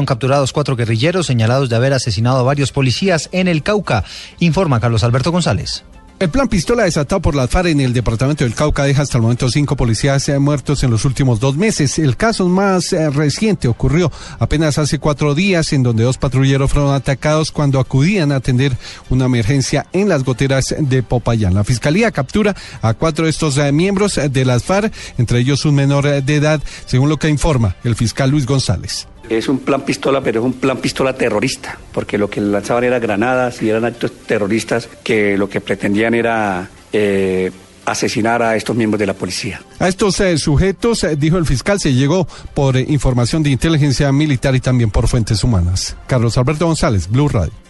Fueron capturados cuatro guerrilleros señalados de haber asesinado a varios policías en el Cauca, informa Carlos Alberto González. El plan pistola desatado por la FARC en el departamento del Cauca deja hasta el momento cinco policías eh, muertos en los últimos dos meses. El caso más eh, reciente ocurrió apenas hace cuatro días en donde dos patrulleros fueron atacados cuando acudían a atender una emergencia en las goteras de Popayán. La fiscalía captura a cuatro de estos eh, miembros de las FARC, entre ellos un menor de edad, según lo que informa el fiscal Luis González. Es un plan pistola, pero es un plan pistola terrorista, porque lo que lanzaban eran granadas y eran actos terroristas que lo que pretendían era eh, asesinar a estos miembros de la policía. A estos eh, sujetos, eh, dijo el fiscal, se llegó por información de inteligencia militar y también por fuentes humanas. Carlos Alberto González, Blue Radio.